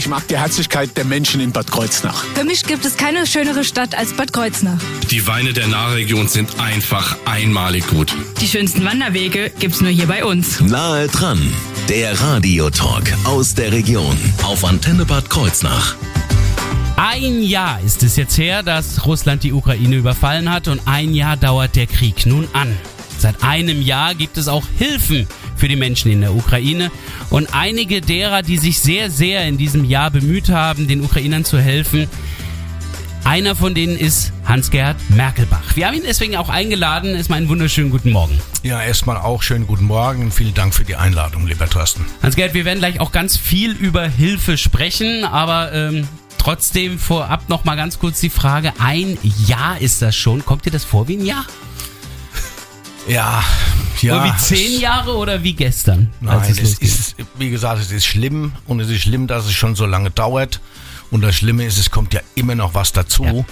Ich mag die Herzlichkeit der Menschen in Bad Kreuznach. Für mich gibt es keine schönere Stadt als Bad Kreuznach. Die Weine der Nahregion sind einfach einmalig gut. Die schönsten Wanderwege gibt's nur hier bei uns. Nahe dran, der Radiotalk aus der Region auf Antenne Bad Kreuznach. Ein Jahr ist es jetzt her, dass Russland die Ukraine überfallen hat und ein Jahr dauert der Krieg nun an. Seit einem Jahr gibt es auch Hilfen für die Menschen in der Ukraine und einige derer, die sich sehr, sehr in diesem Jahr bemüht haben, den Ukrainern zu helfen, einer von denen ist Hans-Gerhard Merkelbach. Wir haben ihn deswegen auch eingeladen. Erstmal einen wunderschönen guten Morgen. Ja, erstmal auch schönen guten Morgen vielen Dank für die Einladung, lieber Thorsten. Hans-Gerhard, wir werden gleich auch ganz viel über Hilfe sprechen, aber ähm, trotzdem vorab noch mal ganz kurz die Frage: Ein Jahr ist das schon? Kommt dir das vor wie ein Jahr? Ja, ja. Oder wie zehn Jahre oder wie gestern? Nein, es, es ist, wie gesagt, es ist schlimm und es ist schlimm, dass es schon so lange dauert. Und das Schlimme ist, es kommt ja immer noch was dazu. Ja.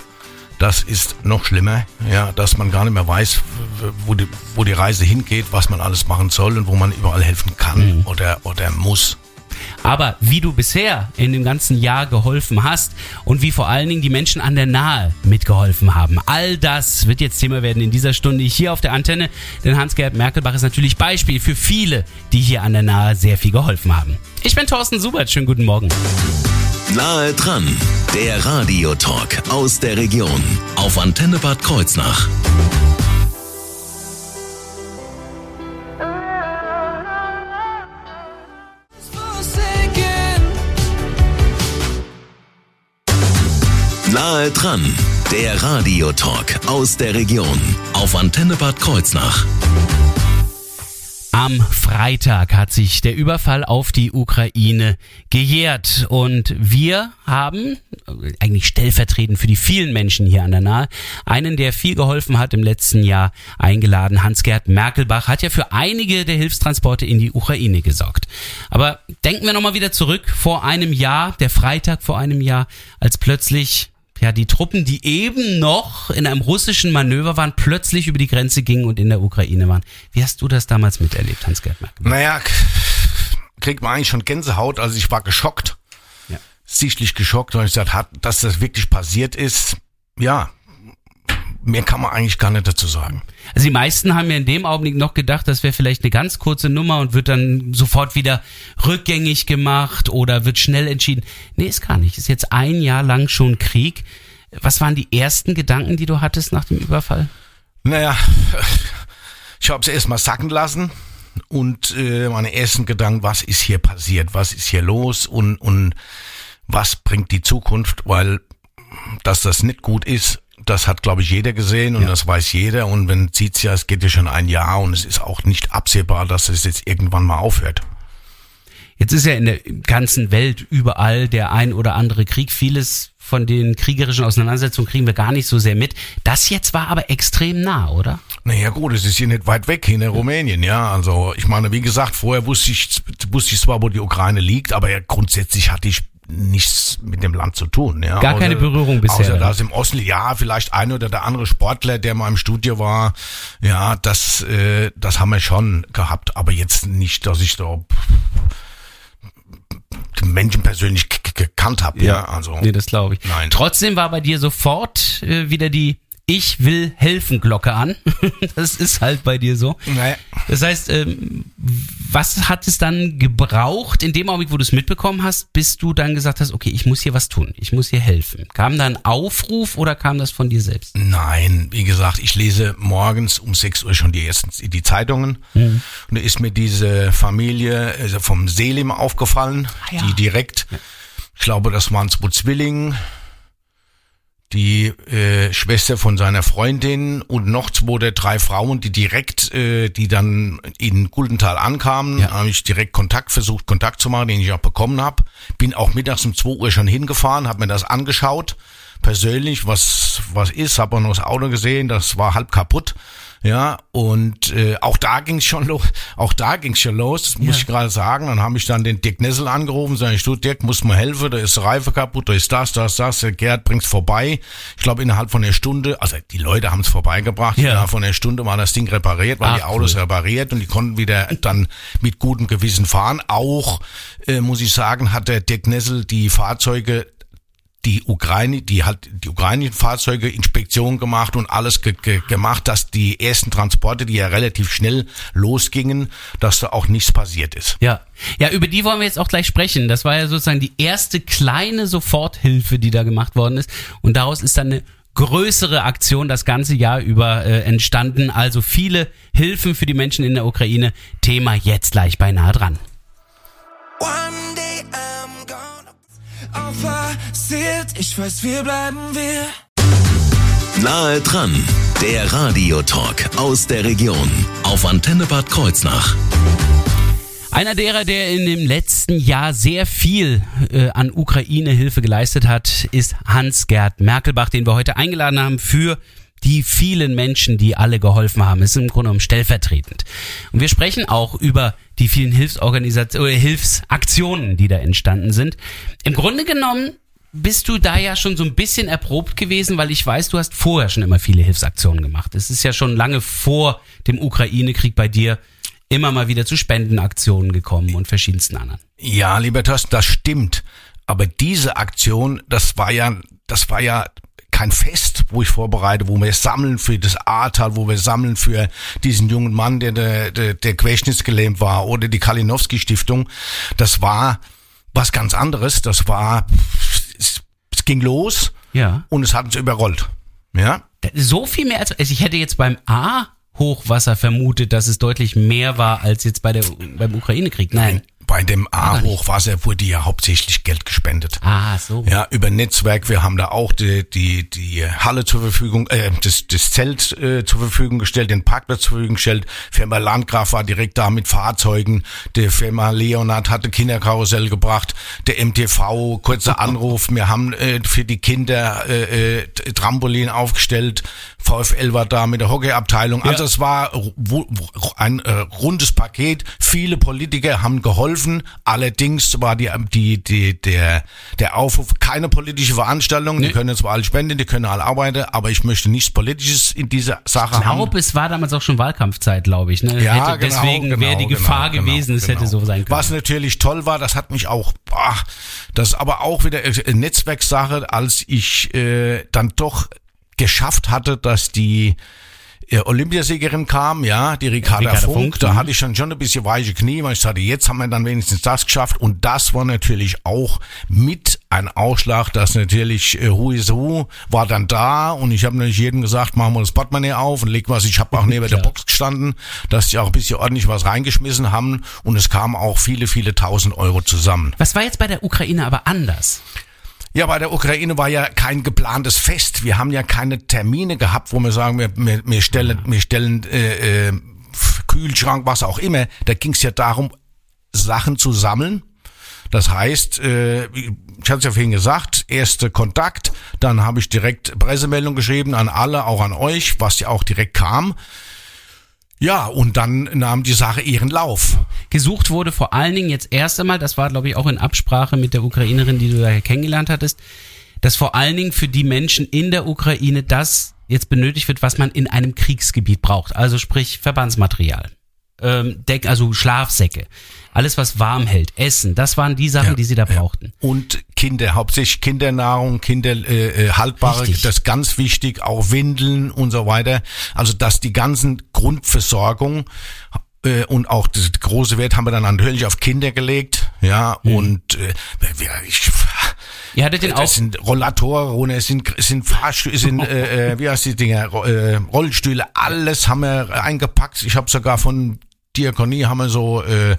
Das ist noch schlimmer, ja, dass man gar nicht mehr weiß, wo die, wo die Reise hingeht, was man alles machen soll und wo man überall helfen kann mhm. oder, oder muss. Aber wie du bisher in dem ganzen Jahr geholfen hast und wie vor allen Dingen die Menschen an der Nahe mitgeholfen haben, all das wird jetzt Thema werden in dieser Stunde hier auf der Antenne. Denn Hans-Gerd Merkelbach ist natürlich Beispiel für viele, die hier an der Nahe sehr viel geholfen haben. Ich bin Thorsten Subert, schönen guten Morgen. Nahe dran, der Radiotalk aus der Region auf Antenne Bad Kreuznach. Nahe dran, der Radiotalk aus der Region auf Antenne Bad Kreuznach. Am Freitag hat sich der Überfall auf die Ukraine gejährt und wir haben, eigentlich stellvertretend für die vielen Menschen hier an der Nahe, einen, der viel geholfen hat im letzten Jahr, eingeladen. Hans-Gerd Merkelbach hat ja für einige der Hilfstransporte in die Ukraine gesorgt. Aber denken wir nochmal wieder zurück vor einem Jahr, der Freitag vor einem Jahr, als plötzlich ja, die Truppen, die eben noch in einem russischen Manöver waren, plötzlich über die Grenze gingen und in der Ukraine waren. Wie hast du das damals miterlebt, Hans-Gerd? Naja, kriegt man eigentlich schon Gänsehaut. Also ich war geschockt. Ja. Sichtlich geschockt, weil ich gesagt habe, dass das wirklich passiert ist. Ja, mehr kann man eigentlich gar nicht dazu sagen. Also die meisten haben ja in dem Augenblick noch gedacht, das wäre vielleicht eine ganz kurze Nummer und wird dann sofort wieder rückgängig gemacht oder wird schnell entschieden. Nee, ist gar nicht. Ist jetzt ein Jahr lang schon Krieg. Was waren die ersten Gedanken, die du hattest nach dem Überfall? Naja, ich habe es erstmal sacken lassen und äh, meine ersten Gedanken, was ist hier passiert, was ist hier los und, und was bringt die Zukunft, weil dass das nicht gut ist, das hat, glaube ich, jeder gesehen und ja. das weiß jeder. Und wenn ja, es geht ja schon ein Jahr und es ist auch nicht absehbar, dass es jetzt irgendwann mal aufhört. Jetzt ist ja in der ganzen Welt überall der ein oder andere Krieg. Vieles von den kriegerischen Auseinandersetzungen kriegen wir gar nicht so sehr mit. Das jetzt war aber extrem nah, oder? Naja gut, es ist hier nicht weit weg, hier in Rumänien, ja. Also ich meine, wie gesagt, vorher wusste ich, wusste ich zwar, wo die Ukraine liegt, aber ja, grundsätzlich hatte ich nichts mit dem Land zu tun. Ja. Gar außer, keine Berührung bisher. Außer das im Osten, ja, vielleicht ein oder der andere Sportler, der mal im Studio war, ja, das, äh, das haben wir schon gehabt, aber jetzt nicht, dass ich da den Menschen persönlich gekannt habe. Ja. ja, also. Nee, das glaube ich. Nein. Trotzdem war bei dir sofort äh, wieder die ich will helfen Glocke an. das ist halt bei dir so. Naja. Das heißt, ähm, was hat es dann gebraucht in dem Augenblick, wo du es mitbekommen hast, bis du dann gesagt hast, okay, ich muss hier was tun, ich muss hier helfen? Kam da ein Aufruf oder kam das von dir selbst? Nein, wie gesagt, ich lese morgens um 6 Uhr schon die ersten die Zeitungen mhm. und da ist mir diese Familie also vom Selim aufgefallen, ah, ja. die direkt, ich glaube, das waren zwei Zwillinge, die äh, Schwester von seiner Freundin und noch zwei oder drei Frauen, die direkt, äh, die dann in Guldenthal ankamen, ja. habe ich direkt Kontakt versucht, Kontakt zu machen, den ich auch bekommen habe. Bin auch mittags um zwei Uhr schon hingefahren, habe mir das angeschaut, persönlich, was was ist, habe auch noch das Auto gesehen, das war halb kaputt. Ja, und äh, auch da ging's schon los, auch da ging's schon los, das muss Ja. ich gerade sagen. Dann habe ich dann den Dirk Nessel angerufen, sag ich, du Dirk, muss mir helfen, da ist die Reife kaputt, da ist das, das, das, der Gerd bringt's vorbei. Ich glaube innerhalb von einer Stunde, also die Leute haben's vorbeigebracht, Ja. innerhalb von einer Stunde war das Ding repariert, waren Ach, die Autos cool. repariert und die konnten wieder dann mit gutem Gewissen fahren. Auch, äh, muss ich sagen, hat der Dirk Nessel die Fahrzeuge die Ukraine, die hat die ukrainischen Fahrzeuge Inspektion gemacht und alles ge ge gemacht, dass die ersten Transporte, die ja relativ schnell losgingen, dass da auch nichts passiert ist. Ja. Ja, über die wollen wir jetzt auch gleich sprechen. Das war ja sozusagen die erste kleine Soforthilfe, die da gemacht worden ist. Und daraus ist dann eine größere Aktion das ganze Jahr über äh, entstanden. Also viele Hilfen für die Menschen in der Ukraine. Thema jetzt gleich beinahe dran. One day auch passiert, ich weiß, wir bleiben wir. Nahe dran, der Radiotalk aus der Region auf Antenne Bad Kreuznach. Einer derer, der in dem letzten Jahr sehr viel äh, an Ukraine-Hilfe geleistet hat, ist Hans-Gerd Merkelbach, den wir heute eingeladen haben für die vielen Menschen, die alle geholfen haben. Es ist im Grunde genommen stellvertretend. Und wir sprechen auch über die vielen Hilfsorganisationen, Hilfsaktionen, die da entstanden sind. Im Grunde genommen bist du da ja schon so ein bisschen erprobt gewesen, weil ich weiß, du hast vorher schon immer viele Hilfsaktionen gemacht. Es ist ja schon lange vor dem Ukraine-Krieg bei dir immer mal wieder zu Spendenaktionen gekommen und verschiedensten anderen. Ja, lieber Thorsten, das stimmt. Aber diese Aktion, das war ja, das war ja kein Fest, wo ich vorbereite, wo wir sammeln für das Ahrtal, wo wir sammeln für diesen jungen Mann, der, der, der, der querschnittsgelähmt war, oder die Kalinowski Stiftung. Das war was ganz anderes. Das war, es, es ging los Ja. und es hat uns überrollt. Ja, So viel mehr als, also ich hätte jetzt beim A Hochwasser vermutet, dass es deutlich mehr war als jetzt bei der, beim Ukraine-Krieg. Nein. Bei dem A-Hochwasser wurde ja hauptsächlich Geld gespendet. Ah, so. Ja, über Netzwerk. Wir haben da auch die, die, die Halle zur Verfügung, äh, das, das Zelt äh, zur Verfügung gestellt, den Parkplatz zur Verfügung gestellt. Firma Landgraf war direkt da mit Fahrzeugen. Der Firma Leonard hatte Kinderkarussell gebracht. Der MTV, kurzer Anruf. Wir haben äh, für die Kinder äh, äh, Trampolin aufgestellt. VfL war da mit der Hockeyabteilung. Also es war ru- ru- ein äh, rundes Paket. Viele Politiker haben geholfen. Allerdings war die, die, die, der, der Aufruf keine politische Veranstaltung. Die können zwar alle spenden, die können alle arbeiten, aber ich möchte nichts Politisches in dieser Sache Ich haben. glaube, es war damals auch schon Wahlkampfzeit, glaube ich. Ne? Ja, hätte, genau, deswegen genau, wäre die genau, Gefahr genau, gewesen, es genau. hätte so sein können. Was natürlich toll war, das hat mich auch, boah, das ist aber auch wieder eine Netzwerksache, als ich äh, dann doch geschafft hatte, dass die äh, Olympiasiegerin kam, ja, die Ricarda, Ricarda Funk, Funk, da mhm. hatte ich schon schon ein bisschen weiche Knie, weil ich sagte, jetzt haben wir dann wenigstens das geschafft und das war natürlich auch mit ein Ausschlag, dass natürlich äh, Who is Who war dann da und ich habe natürlich jedem gesagt, machen wir das Portemonnaie auf und leg was, ich habe auch neben der Box gestanden, dass die auch ein bisschen ordentlich was reingeschmissen haben und es kamen auch viele, viele tausend Euro zusammen. Was war jetzt bei der Ukraine aber anders? Ja, bei der Ukraine war ja kein geplantes Fest. Wir haben ja keine Termine gehabt, wo wir sagen, wir, wir, wir stellen, wir stellen äh, äh, Kühlschrank, was auch immer. Da ging es ja darum, Sachen zu sammeln. Das heißt, äh, ich hatte es ja vorhin gesagt, erste Kontakt, dann habe ich direkt Pressemeldung geschrieben an alle, auch an euch, was ja auch direkt kam. Ja, und dann nahm die Sache ihren Lauf. Gesucht wurde vor allen Dingen jetzt erst einmal, das war glaube ich auch in Absprache mit der Ukrainerin, die du da kennengelernt hattest, dass vor allen Dingen für die Menschen in der Ukraine das jetzt benötigt wird, was man in einem Kriegsgebiet braucht. Also sprich Verbandsmaterial, ähm, Deck, also Schlafsäcke, alles was warm hält, Essen, das waren die Sachen, Ja, die sie da ja. brauchten. Und Kinder, hauptsächlich Kindernahrung, Kinder äh, äh, haltbare, Richtig. das ist ganz wichtig, auch Windeln und so weiter. Also dass die ganzen Grundversorgung äh, und auch das große Wert haben wir dann natürlich auf Kinder gelegt, ja Mhm. und äh, wir- ich, Ihr hattet den auch, es sind Rollatoren, es sind, es sind Fahrstühle, es sind, äh, äh, wie heißt die Dinger, äh, Rollstühle, alles haben wir eingepackt. Ich habe sogar von Diakonie haben wir so äh,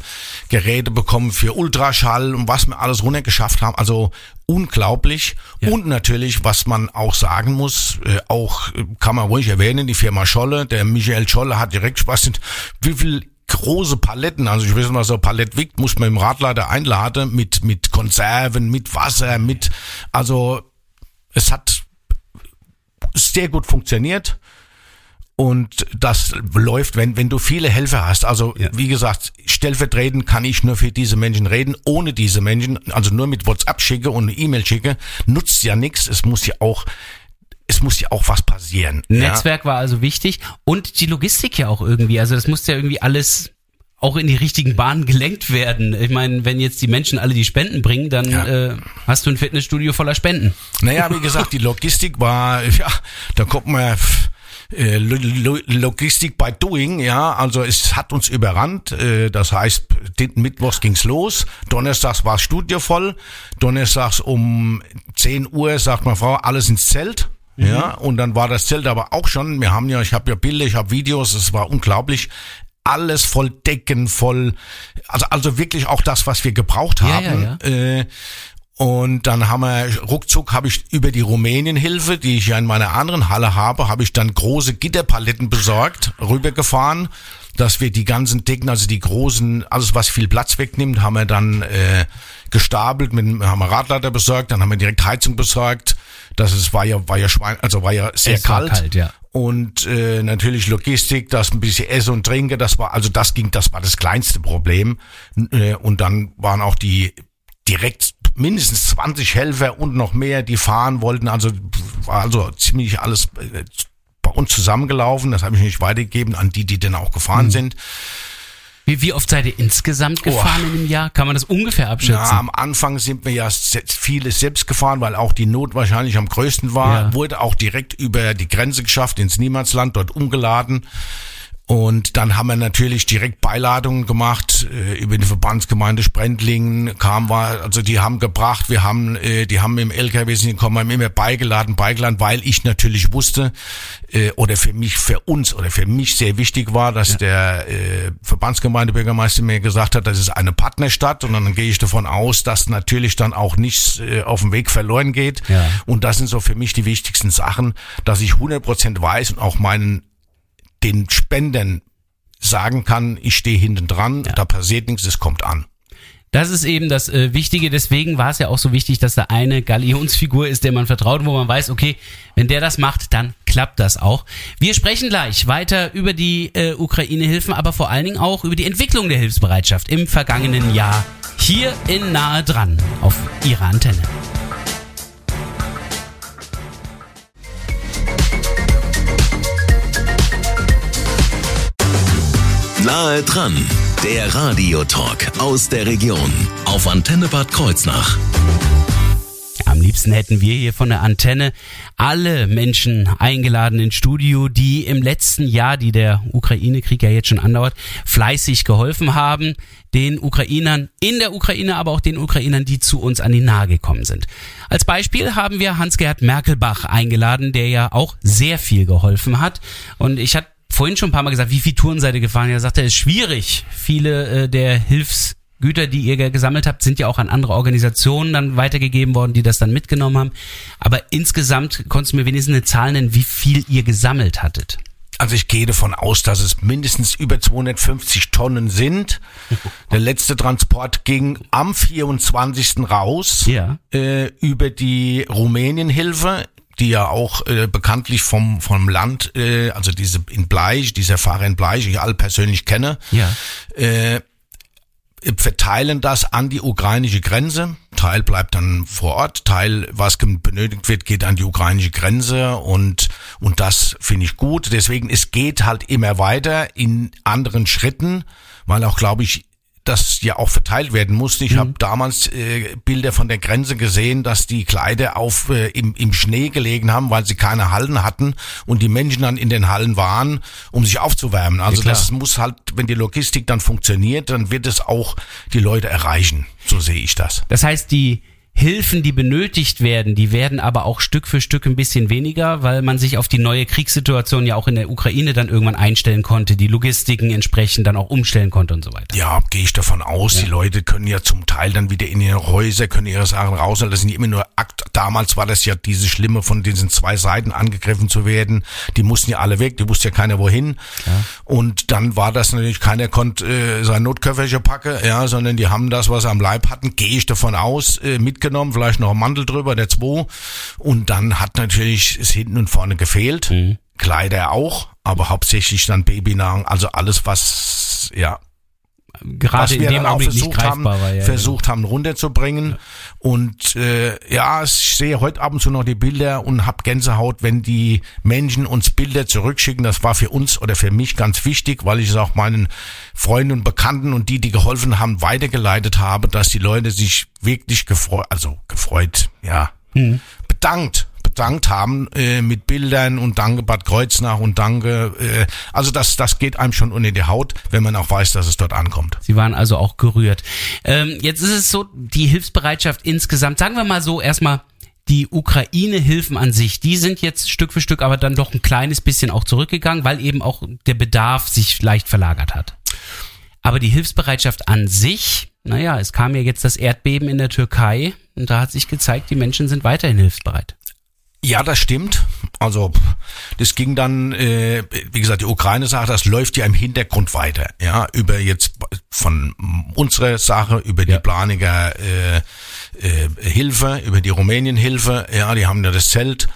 Geräte bekommen für Ultraschall und was wir alles runtergeschafft haben. Also unglaublich. Und natürlich, was man auch sagen muss, äh, auch kann man ruhig erwähnen, die Firma Scholle, der Michael Scholle hat direkt Spaß wie viel große Paletten, also ich weiß nicht, was so Palett wiegt, muss man im Radlader einladen mit, mit Konserven, mit Wasser, mit, also es hat sehr gut funktioniert Und das läuft, wenn, wenn du viele Helfer hast. Also, Ja. wie gesagt, stellvertretend kann ich nur für diese Menschen reden. Ohne diese Menschen, also nur mit WhatsApp schicke und eine E-Mail schicke, nutzt ja nichts. Es muss ja auch, es muss ja auch was passieren. Ja. Netzwerk war also wichtig und die Logistik ja auch irgendwie. Also das musste ja irgendwie alles auch in die richtigen Bahnen gelenkt werden. Ich meine, wenn jetzt die Menschen alle die Spenden bringen, dann Ja. äh, hast du ein Fitnessstudio voller Spenden. Naja, wie gesagt, die Logistik war, ja, da kommt man, äh, Lo- Lo- Logistik by doing, ja, also es hat uns überrannt, äh, das heißt, Mittwochs ging's los, donnerstags war Studio voll, donnerstags um 10 Uhr sagt meine Frau, alles ins Zelt, ja, und dann war das Zelt aber auch schon, wir haben ja, ich habe ja Bilder, ich habe Videos, es war unglaublich, alles voll Decken, voll, also, also wirklich auch das, was wir gebraucht Ja, haben. ja, Äh, und dann haben wir ruckzuck habe ich über die Rumänienhilfe, die ich ja in meiner anderen Halle habe, habe ich dann große Gitterpaletten besorgt, rübergefahren, dass wir die ganzen Decken, also die großen, alles was viel Platz wegnimmt, haben wir dann äh, gestapelt, mit haben wir Radlader besorgt, dann haben wir direkt Heizung besorgt. Das ist, war ja war ja Schwein, also war ja sehr Es war kalt. kalt, ja. Und äh, natürlich Logistik, das ein bisschen Essen und Trinken, das war also das ging, das war das kleinste Problem. Äh, und dann waren auch die direkt mindestens 20 Helfer und noch mehr, die fahren wollten. Also war also ziemlich alles äh, bei uns zusammengelaufen. Das habe ich nicht weitergegeben an die, die denn auch gefahren Mhm. sind. Wie, wie oft seid ihr insgesamt gefahren in einem Jahr? Kann man das ungefähr abschätzen? Ja, am Anfang sind wir ja vieles selbst gefahren, weil auch die Not wahrscheinlich am größten war. Ja. Wurde auch direkt über die Grenze geschafft, ins Niemandsland, dort umgeladen. Und dann haben wir natürlich direkt Beiladungen gemacht äh, über die Verbandsgemeinde Sprendlingen kam war also die haben gebracht wir haben äh, die haben im LKW sind gekommen haben immer beigeladen beigeladen weil ich natürlich wusste äh, oder für mich für uns oder für mich sehr wichtig war dass der äh, Verbandsgemeindebürgermeister mir gesagt hat das ist eine Partnerstadt und dann gehe ich davon aus dass natürlich dann auch nichts äh, auf dem Weg verloren geht Ja. und das sind so für mich die wichtigsten Sachen dass ich 100% weiß und auch meinen den Spendern sagen kann, ich stehe hinten dran, da passiert nichts, es kommt an. Das ist eben das äh, Wichtige. Deswegen war es ja auch so wichtig, dass da eine Galionsfigur ist, der man vertraut, wo man weiß, okay, wenn der das macht, dann klappt das auch. Wir sprechen gleich weiter über die äh, Ukraine-Hilfen, aber vor allen Dingen auch über die Entwicklung der Hilfsbereitschaft im vergangenen Jahr hier in Nahe dran auf Ihrer Antenne. Nahe dran, der Radiotalk aus der Region auf Antenne Bad Kreuznach. Am liebsten hätten wir hier von der Antenne alle Menschen eingeladen ins Studio, die im letzten Jahr, die der Ukraine-Krieg ja jetzt schon andauert, fleißig geholfen haben, den Ukrainern in der Ukraine, aber auch den Ukrainern, die zu uns an die Nahe gekommen sind. Als Beispiel haben wir Hans-Gerd Merkelbach eingeladen, der ja auch sehr viel geholfen hat. Und ich hatte vorhin schon ein paar Mal gesagt, wie viel Touren seid ihr gefahren? Er sagte, es ist schwierig. Viele äh, der Hilfs Güter, die ihr ge- gesammelt habt, sind ja auch an andere Organisationen dann weitergegeben worden, die das dann mitgenommen haben. Aber insgesamt konntest du mir wenigstens eine Zahl nennen, wie viel ihr gesammelt hattet. Also ich gehe davon aus, dass es mindestens über 250 Tonnen sind. Der letzte Transport ging am 24. raus Ja. äh, über die Rumänienhilfe die ja auch äh, bekanntlich vom vom Land, äh, also diese in Bleich, dieser Fahrer in Bleich, ich alle persönlich kenne, Ja. äh, verteilen das an die ukrainische Grenze. Teil bleibt dann vor Ort, Teil, was benötigt wird, geht an die ukrainische Grenze und, und das finde ich gut. Deswegen, es geht halt immer weiter in anderen Schritten, weil auch, glaube ich, das ja auch verteilt werden musste. Ich habe damals äh, Bilder von der Grenze gesehen, dass die Kleider auf äh, im, im Schnee gelegen haben, weil sie keine Hallen hatten und die Menschen dann in den Hallen waren, um sich aufzuwärmen. Also klar. das muss halt, wenn die Logistik dann funktioniert, dann wird es auch die Leute erreichen. So sehe ich das. Das heißt, die Hilfen, die benötigt werden, die werden aber auch Stück für Stück ein bisschen weniger, weil man sich auf die neue Kriegssituation ja auch in der Ukraine dann irgendwann einstellen konnte, die Logistiken entsprechend dann auch umstellen konnte und so weiter. Ja, gehe ich davon aus. Die Leute können ja zum Teil dann wieder in ihre Häuser, können ihre Sachen rausholen. Das sind immer nur Akt. Damals war das ja diese Schlimme, von diesen zwei Seiten angegriffen zu werden. Die mussten ja alle weg, die wusste ja keiner wohin. Und dann war das natürlich, keiner konnte äh, sein Notköfferchen packen, ja, sondern die haben das, was sie am Leib hatten, gehe ich davon aus, äh, mitgenommen, vielleicht noch ein Mantel drüber, der zwei. Und dann hat natürlich es hinten und vorne gefehlt. Kleider auch. aber hauptsächlich dann Babynahrung, also alles, was, ja, Gerade was in wir dem dann auch Augenblick nicht versucht haben, war. Ja, versucht haben runterzubringen. Und äh, ja, ich sehe heute ab und zu noch die Bilder und hab Gänsehaut, wenn die Menschen uns Bilder zurückschicken. Das war für uns oder für mich ganz wichtig, weil ich es auch meinen Freunden und Bekannten und die, die geholfen haben, weitergeleitet habe, dass die Leute sich wirklich gefreut, also gefreut, ja, Mhm. bedankt bedankt haben äh, mit Bildern und danke Bad Kreuznach und danke äh, also das das geht einem schon unter die Haut, wenn man auch weiß, dass es dort ankommt. Sie waren also auch gerührt. Ähm, jetzt ist es so, die Hilfsbereitschaft insgesamt, sagen wir mal so, erstmal die Ukraine-Hilfen an sich, die sind jetzt Stück für Stück aber dann doch ein kleines bisschen auch zurückgegangen, weil eben auch der Bedarf sich leicht verlagert hat. Aber die Hilfsbereitschaft an sich, naja, es kam ja jetzt das Erdbeben in der Türkei und da hat sich gezeigt, die Menschen sind weiterhin hilfsbereit. Ja, das stimmt. Also das ging dann, äh, wie gesagt, die Ukraine-Sache, das läuft ja im Hintergrund weiter. Ja, über jetzt von unserer Sache, über die Ja. Planiger äh, äh, Hilfe, über die Rumänien-Hilfe. Ja, die haben ja das Zelt.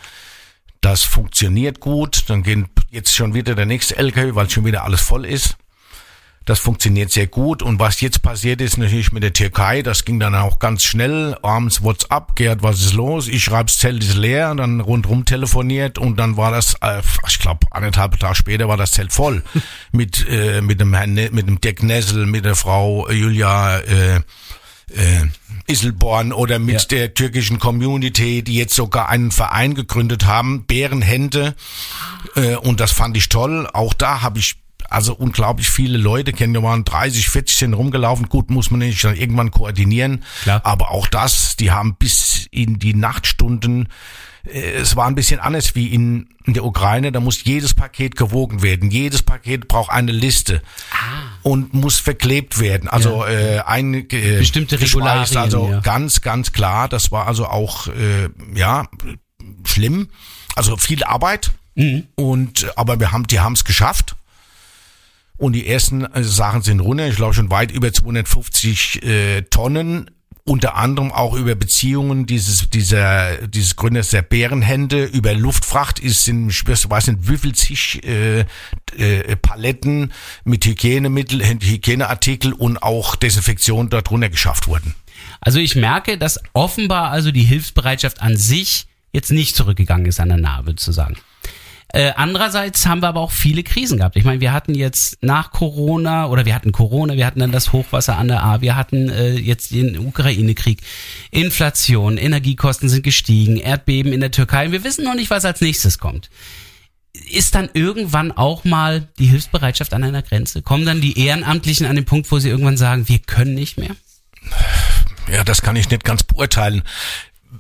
Das funktioniert gut. Dann gehen jetzt schon wieder der nächste LKW, weil schon wieder alles voll ist. Das funktioniert sehr gut. Und was jetzt passiert ist natürlich mit der Türkei, das ging dann auch ganz schnell. Abends WhatsApp, Gerd, was ist los? Ich schreibe, das Zelt ist leer. Und dann rundrum telefoniert und dann war das, äh, ich glaube, anderthalb Tage später war das Zelt voll. mit, äh, mit dem Herrn, Ne- mit dem Dirk Nessel, mit der Frau Julia, äh, äh, Isselborn oder mit Ja. der türkischen Community, die jetzt sogar einen Verein gegründet haben, Bärenhände. Äh, und das fand ich toll. Auch da habe ich also unglaublich viele Leute kennen. Wir waren 30, 40 sind rumgelaufen. Gut, muss man nicht dann irgendwann koordinieren. Klar. Aber auch das, die haben bis in die Nachtstunden äh, es war ein bisschen anders wie in, in der Ukraine. Da muss jedes Paket gewogen werden. Jedes Paket braucht eine Liste und muss verklebt werden. Also äh, ein äh, Bestimmte. Regularien, Also ja. ganz, ganz klar. Das war also auch äh, ja schlimm. Also viel Arbeit. Mhm. Und aber wir haben, die haben es geschafft. Und die ersten äh, Sachen sind runter. Ich glaube schon weit über 250 äh, Tonnen. Unter anderem auch über Beziehungen dieses, dieser, dieses Gründers der Bärenhände, über Luftfracht ist in, ich weiß nicht, wie viel zig äh, äh, Paletten mit Hygienemittel, Hygieneartikel und auch Desinfektion dort runter geschafft wurden. Also ich merke, dass offenbar also die Hilfsbereitschaft an sich jetzt nicht zurückgegangen ist an der Nahe, würde ich sagen. Äh, andererseits haben wir aber auch viele Krisen gehabt. Ich meine, wir hatten jetzt nach Corona oder wir hatten Corona, wir hatten dann das Hochwasser an der A, wir hatten äh, jetzt den Ukraine-Krieg, Inflation, Energiekosten sind gestiegen, Erdbeben in der Türkei. Wir wissen noch nicht, was als nächstes kommt. Ist dann irgendwann auch mal die Hilfsbereitschaft an einer Grenze? Kommen dann die Ehrenamtlichen an den Punkt, wo sie irgendwann sagen, wir können nicht mehr? Ja, das kann ich nicht ganz beurteilen.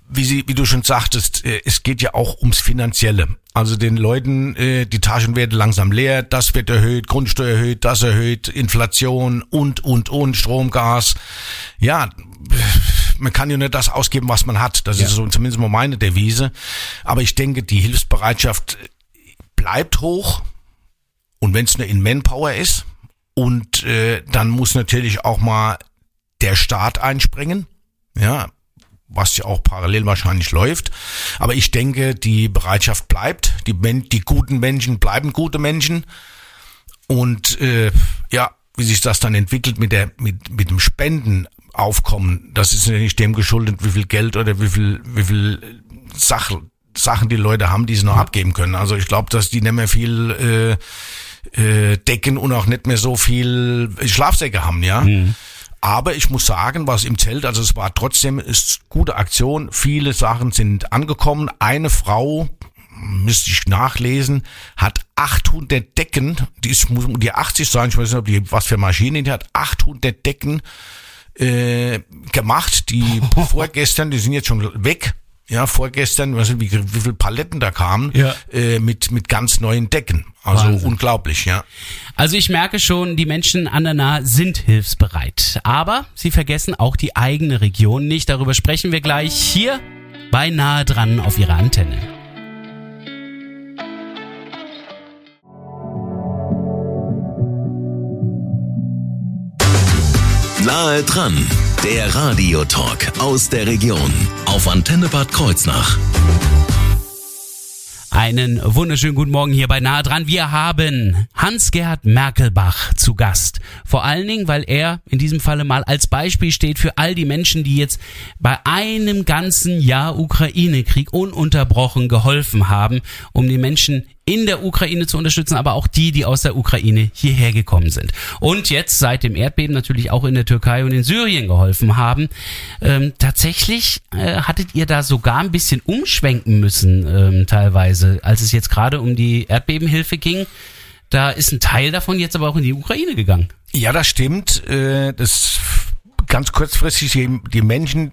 Wie, sie, wie du schon sagtest, äh, es geht ja auch ums Finanzielle. Also den Leuten, äh, die Taschen werden langsam leer, das wird erhöht, Grundsteuer erhöht, das erhöht, Inflation und, und, und, Strom, Gas. Ja, man kann ja nicht das ausgeben, was man hat. Das Ja. ist so zumindest mal meine Devise. Aber ich denke, die Hilfsbereitschaft bleibt hoch. Und wenn es nur in Manpower ist, und äh, dann muss natürlich auch mal der Staat einspringen, ja, was ja auch parallel wahrscheinlich läuft. Aber ich denke, die Bereitschaft bleibt, die, die guten Menschen bleiben gute Menschen. Und äh, ja, wie sich das dann entwickelt mit der mit mit dem Spendenaufkommen, das ist ja nicht dem geschuldet, wie viel Geld oder wie viel wie viel Sachen Sachen die Leute haben, die sie noch abgeben können. Also ich glaube, dass die nicht mehr viel äh, äh, Decken und auch nicht mehr so viel Schlafsäcke haben, ja. Aber ich muss sagen, was im Zelt, also es war trotzdem ist gute Aktion. Viele Sachen sind angekommen. Eine Frau, müsste ich nachlesen, hat 800 Decken, die ist, muss um die 80 sein, ich weiß nicht, ob die, was für Maschinen die hat, 800 Decken äh, gemacht, die vorgestern, die sind jetzt schon weg, ja, vorgestern, weiß nicht, wie, wie viele Paletten da kamen, Ja. äh, mit, mit ganz neuen Decken. Also Wahnsinn. unglaublich, ja. Also ich merke schon, die Menschen an der Nahe sind hilfsbereit. Aber sie vergessen auch die eigene Region nicht. Darüber sprechen wir gleich hier bei Nahe dran auf ihrer Antenne. Nahe dran, der Radiotalk aus der Region auf Antenne Bad Kreuznach. Einen wunderschönen guten Morgen hier bei Nahe dran. Wir haben Hans-Gerd Merkelbach zu Gast. Vor allen Dingen, weil er in diesem Falle mal als Beispiel steht für all die Menschen, die jetzt bei einem ganzen Jahr Ukraine-Krieg ununterbrochen geholfen haben, um die Menschen in der Ukraine zu unterstützen, aber auch die, die aus der Ukraine hierher gekommen sind. Und jetzt seit dem Erdbeben natürlich auch in der Türkei und in Syrien geholfen haben. Ähm, tatsächlich äh, hattet ihr da sogar ein bisschen umschwenken müssen, ähm, teilweise, als es jetzt gerade um die Erdbebenhilfe ging. Da ist ein Teil davon jetzt aber auch in die Ukraine gegangen. Ja, das stimmt. Äh, Das ganz kurzfristig die, die Menschen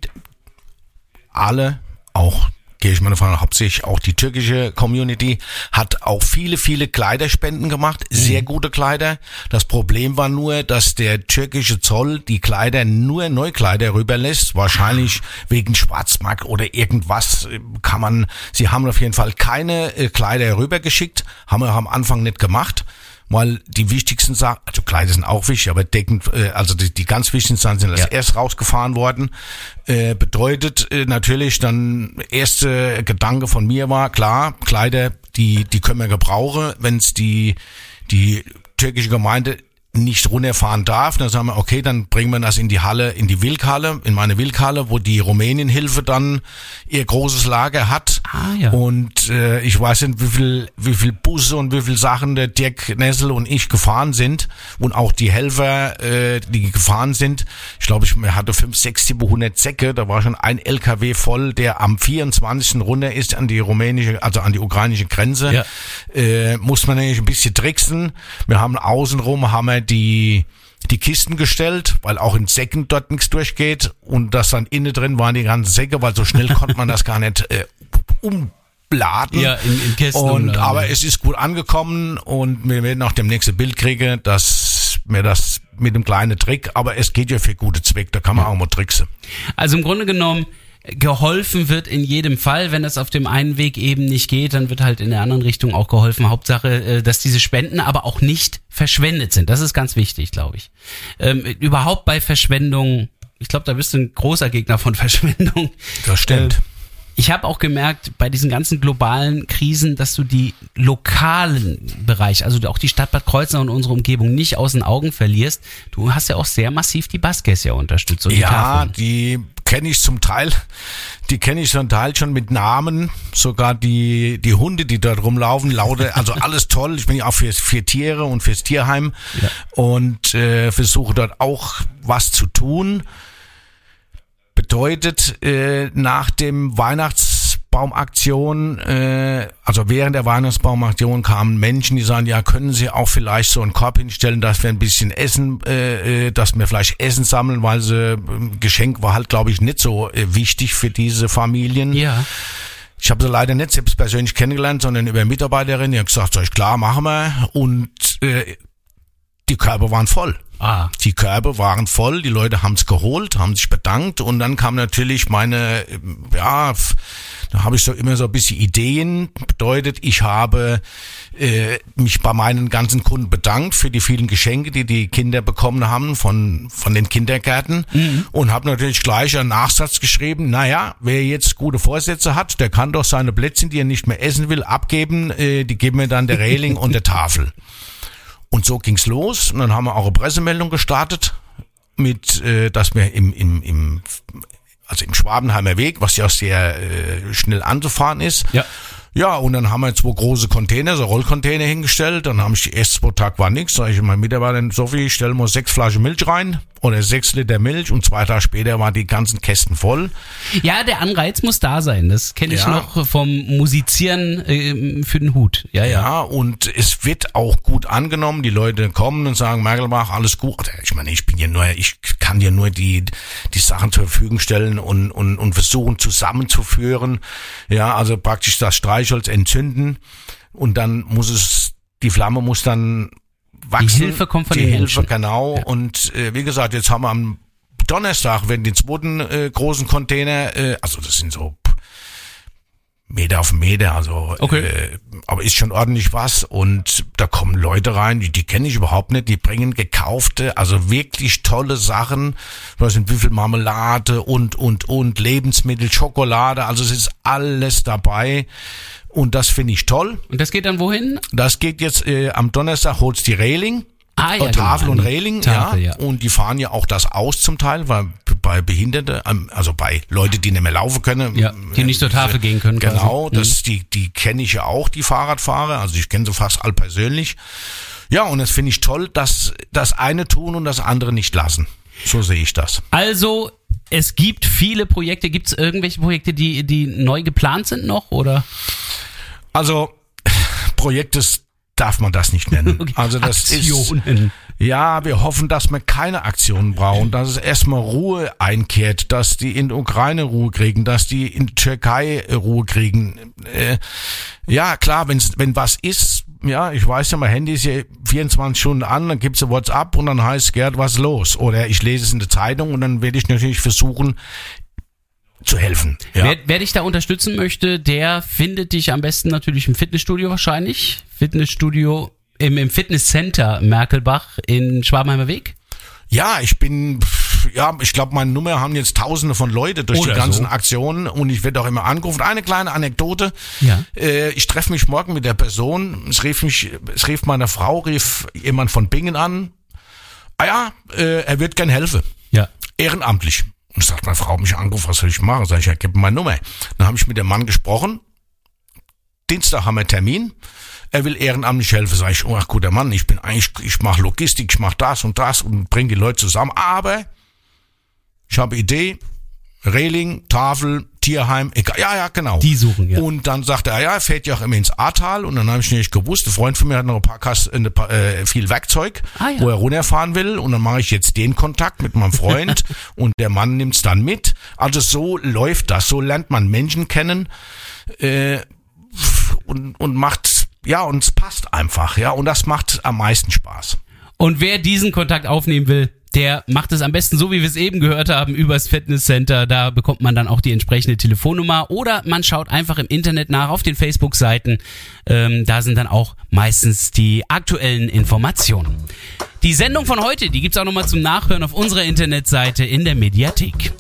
alle auch gehe ich mal davon hauptsächlich auch die türkische Community hat auch viele, viele Kleiderspenden gemacht, sehr gute Kleider. Das Problem war nur, dass der türkische Zoll die Kleider nur Neukleider rüberlässt, wahrscheinlich wegen Schwarzmarkt oder irgendwas äh, kann man, sie haben auf jeden Fall keine äh, Kleider rübergeschickt, haben wir am Anfang nicht gemacht weil die wichtigsten Sachen, also Kleider sind auch wichtig, aber deckend, äh, also die, die ganz wichtigsten Sachen sind als Ja. erst rausgefahren worden. Äh, bedeutet äh, natürlich dann erste Gedanke von mir war, klar, Kleider, die die können wir gebrauchen, wenn es die die türkische Gemeinde nicht runterfahren darf, dann sagen wir, okay, dann bringen wir das in die Halle, in die Wilkhalle, in meine Wilkhalle, wo die Rumänienhilfe dann ihr großes Lager hat. Ah, ja. Und äh, ich weiß nicht, wie viel, wie viel Busse und wie viel Sachen der Dirk Nessel und ich gefahren sind und auch die Helfer, äh, die gefahren sind. Ich glaube, ich hatte fünf, sechs, 700 Säcke. Da war schon ein LKW voll, der am 24. runter ist an die rumänische, also an die ukrainische Grenze. Ja. Äh, muss man nämlich ein bisschen tricksen. Wir haben außenrum haben wir die die Kisten gestellt, weil auch in Säcken dort nichts durchgeht und das dann innen drin waren die ganzen Säcke, weil so schnell konnte man das gar nicht äh, umladen. Ja, in- in Kästen Und aber ja. es ist gut angekommen und wir werden auch demnächst ein Bild kriegen, dass mir das mit einem kleinen Trick, aber es geht ja für gute Zweck, da kann man auch mal tricksen. Also im Grunde genommen, geholfen wird in jedem Fall. Wenn das auf dem einen Weg eben nicht geht, dann wird halt in der anderen Richtung auch geholfen. Hauptsache, äh, dass diese Spenden aber auch nicht verschwendet sind. Das ist ganz wichtig, glaube ich. Ähm, überhaupt bei Verschwendung, ich glaube, da bist du ein großer Gegner von Verschwendung. Das stimmt. Äh, ich habe auch gemerkt, bei diesen ganzen globalen Krisen, dass du die lokalen Bereich, also auch die Stadt Bad Kreuznach und unsere Umgebung nicht aus den Augen verlierst. Du hast ja auch sehr massiv die Baskets ja unterstützt. Und die Ja, Tafeln. die kenne ich zum Teil, die kenne ich zum Teil schon mit Namen, sogar die, die Hunde, die dort rumlaufen, lauter, also alles toll. Ich bin ja auch für, für Tiere und fürs Tierheim und äh, versuche dort auch was zu tun. Bedeutet, äh, nach dem Weihnachtsbaumaktion, äh, also während der Weihnachtsbaumaktion kamen Menschen, die sagen, ja, können Sie auch vielleicht so einen Korb hinstellen, dass wir ein bisschen Essen, äh, äh, dass wir vielleicht Essen sammeln, weil sie, äh, Geschenk war halt, glaube ich, nicht so äh, wichtig für diese Familien. Ja. Ich habe sie leider nicht selbst persönlich kennengelernt, sondern über Mitarbeiterin, die hat gesagt, sag ich, klar, machen wir. Und äh, die Körbe waren voll. Ah. Die Körbe waren voll, die Leute haben's geholt, haben sich bedankt und dann kam natürlich meine, äh, ja, da habe ich so immer so ein bisschen Ideen. Bedeutet, ich habe äh, mich bei meinen ganzen Kunden bedankt für die vielen Geschenke, die die Kinder bekommen haben von von den Kindergärten und habe natürlich gleich einen Nachsatz geschrieben. Naja, wer jetzt gute Vorsätze hat, der kann doch seine Plätzchen, die er nicht mehr essen will, abgeben. Äh, die geben wir dann der Reling und der Tafel. Und so ging's los. Und dann haben wir auch eine Pressemeldung gestartet mit, äh, dass wir im, im, im, also im Schwabenheimer Weg, was ja sehr äh, schnell anzufahren ist. Ja. Ja, und dann haben wir zwei große Container, so Rollcontainer hingestellt. Dann haben ich die ersten zwei Tage war nichts. Sag ich meinem Mitarbeiter, Sophie, stell mal sechs Flaschen Milch rein oder sechs Liter Milch. Und zwei Tage später waren die ganzen Kästen voll. Ja, der Anreiz muss da sein. Das kenne ich Ja. noch vom Musizieren ähm, für den Hut. Ja, ja. Ja, und es wird auch gut angenommen. Die Leute kommen und sagen, Merkelbach, alles gut. Ich meine, ich bin ja nur, ich kann dir nur die, die Sachen zur Verfügung stellen und, und, und versuchen zusammenzuführen. Ja, also praktisch das Streichholz entzünden und dann muss es, die Flamme muss dann wachsen. Hilfe kommt von die den Hilfe, Menschen. genau. Und äh, wie gesagt, jetzt haben wir am Donnerstag, wenn den zweiten äh, großen Container, äh, also das sind so Meter auf Meter, also Okay. äh, aber ist schon ordentlich was und da kommen Leute rein, die, die kenne ich überhaupt nicht, die bringen gekaufte, also wirklich tolle Sachen, was sind wie viel Marmelade und und und Lebensmittel, Schokolade, also es ist alles dabei und das finde ich toll. Und das geht dann wohin? Das geht jetzt äh, am Donnerstag holt's die Reling. Ah, ja, Äh, Tafel genau, und Reling, Tafel, ja. ja. Und die fahren ja auch das aus zum Teil, weil bei Behinderte, ähm, also bei Leute, die nicht mehr laufen können. Ja, die nicht zur Tafel gehen können quasi. Genau, Mhm. das, die, die kenne ich ja auch, die Fahrradfahrer. Also ich kenne sie fast all persönlich. Ja, und das finde ich toll, dass das eine tun und das andere nicht lassen. So sehe ich das. Also, es gibt viele Projekte. Gibt es irgendwelche Projekte, die, die neu geplant sind noch? Oder? Also, Projektes darf man das nicht nennen. Also das ist Aktionen. Ja, wir hoffen, dass wir keine Aktionen brauchen, dass es erstmal Ruhe einkehrt, dass die in der Ukraine Ruhe kriegen, dass die in der Türkei Ruhe kriegen. Äh, ja, klar, wenn's, wenn was ist, ja, ich weiß ja, mein Handy ist ja 24 Stunden an, dann gibt's ein WhatsApp und dann heißt Gerd, was ist los? Oder ich lese es in der Zeitung und dann werde ich natürlich versuchen, zu helfen. Ja. Wer, wer dich da unterstützen möchte, der findet dich am besten natürlich im Fitnessstudio wahrscheinlich. Fitnessstudio im, im Fitnesscenter Merkelbach in Schwabenheimer Weg. Ja, ich bin, ja, ich glaube, meine Nummer haben jetzt Tausende von Leute durch Oder die ganzen so. Aktionen und ich werde auch immer angerufen. Eine kleine Anekdote. Ja. Äh, ich treffe mich morgen mit der Person. Es rief mich, es rief meine Frau, rief jemand von Bingen an. Ah ja, äh, er wird gern helfen. Ja. Ehrenamtlich. Und sagt meine Frau mich angerufen, was soll ich machen? Sag ich, ja, gib mir meine Nummer. Dann habe ich mit dem Mann gesprochen. Dienstag haben wir Termin. Er will ehrenamtlich helfen. Sag ich, oh, ach, guter Mann, ich bin eigentlich, ich mache Logistik, ich mache das und das und bringe die Leute zusammen. Aber ich habe Idee, Reling, Tafel, Tierheim, egal. Ja, ja, genau. Die suchen, ja. Und dann sagte er, ja, er fährt ja auch immer ins Ahrtal. Und dann habe ich nicht gewusst, ein Freund von mir hat noch ein paar Kasten, eine, paar, äh, viel Werkzeug, Ah, ja. wo er runterfahren will. Und dann mache ich jetzt den Kontakt mit meinem Freund und der Mann nimmt's dann mit. Also so läuft das. So lernt man Menschen kennen äh, und, und macht, ja, und es passt einfach. Ja, und das macht am meisten Spaß. Und wer diesen Kontakt aufnehmen will, der macht es am besten so, wie wir es eben gehört haben, übers Fitnesscenter. Da bekommt man dann auch die entsprechende Telefonnummer oder man schaut einfach im Internet nach auf den Facebook-Seiten. Ähm, da sind dann auch meistens die aktuellen Informationen. Die Sendung von heute, die gibt's auch nochmal zum Nachhören auf unserer Internetseite in der Mediathek.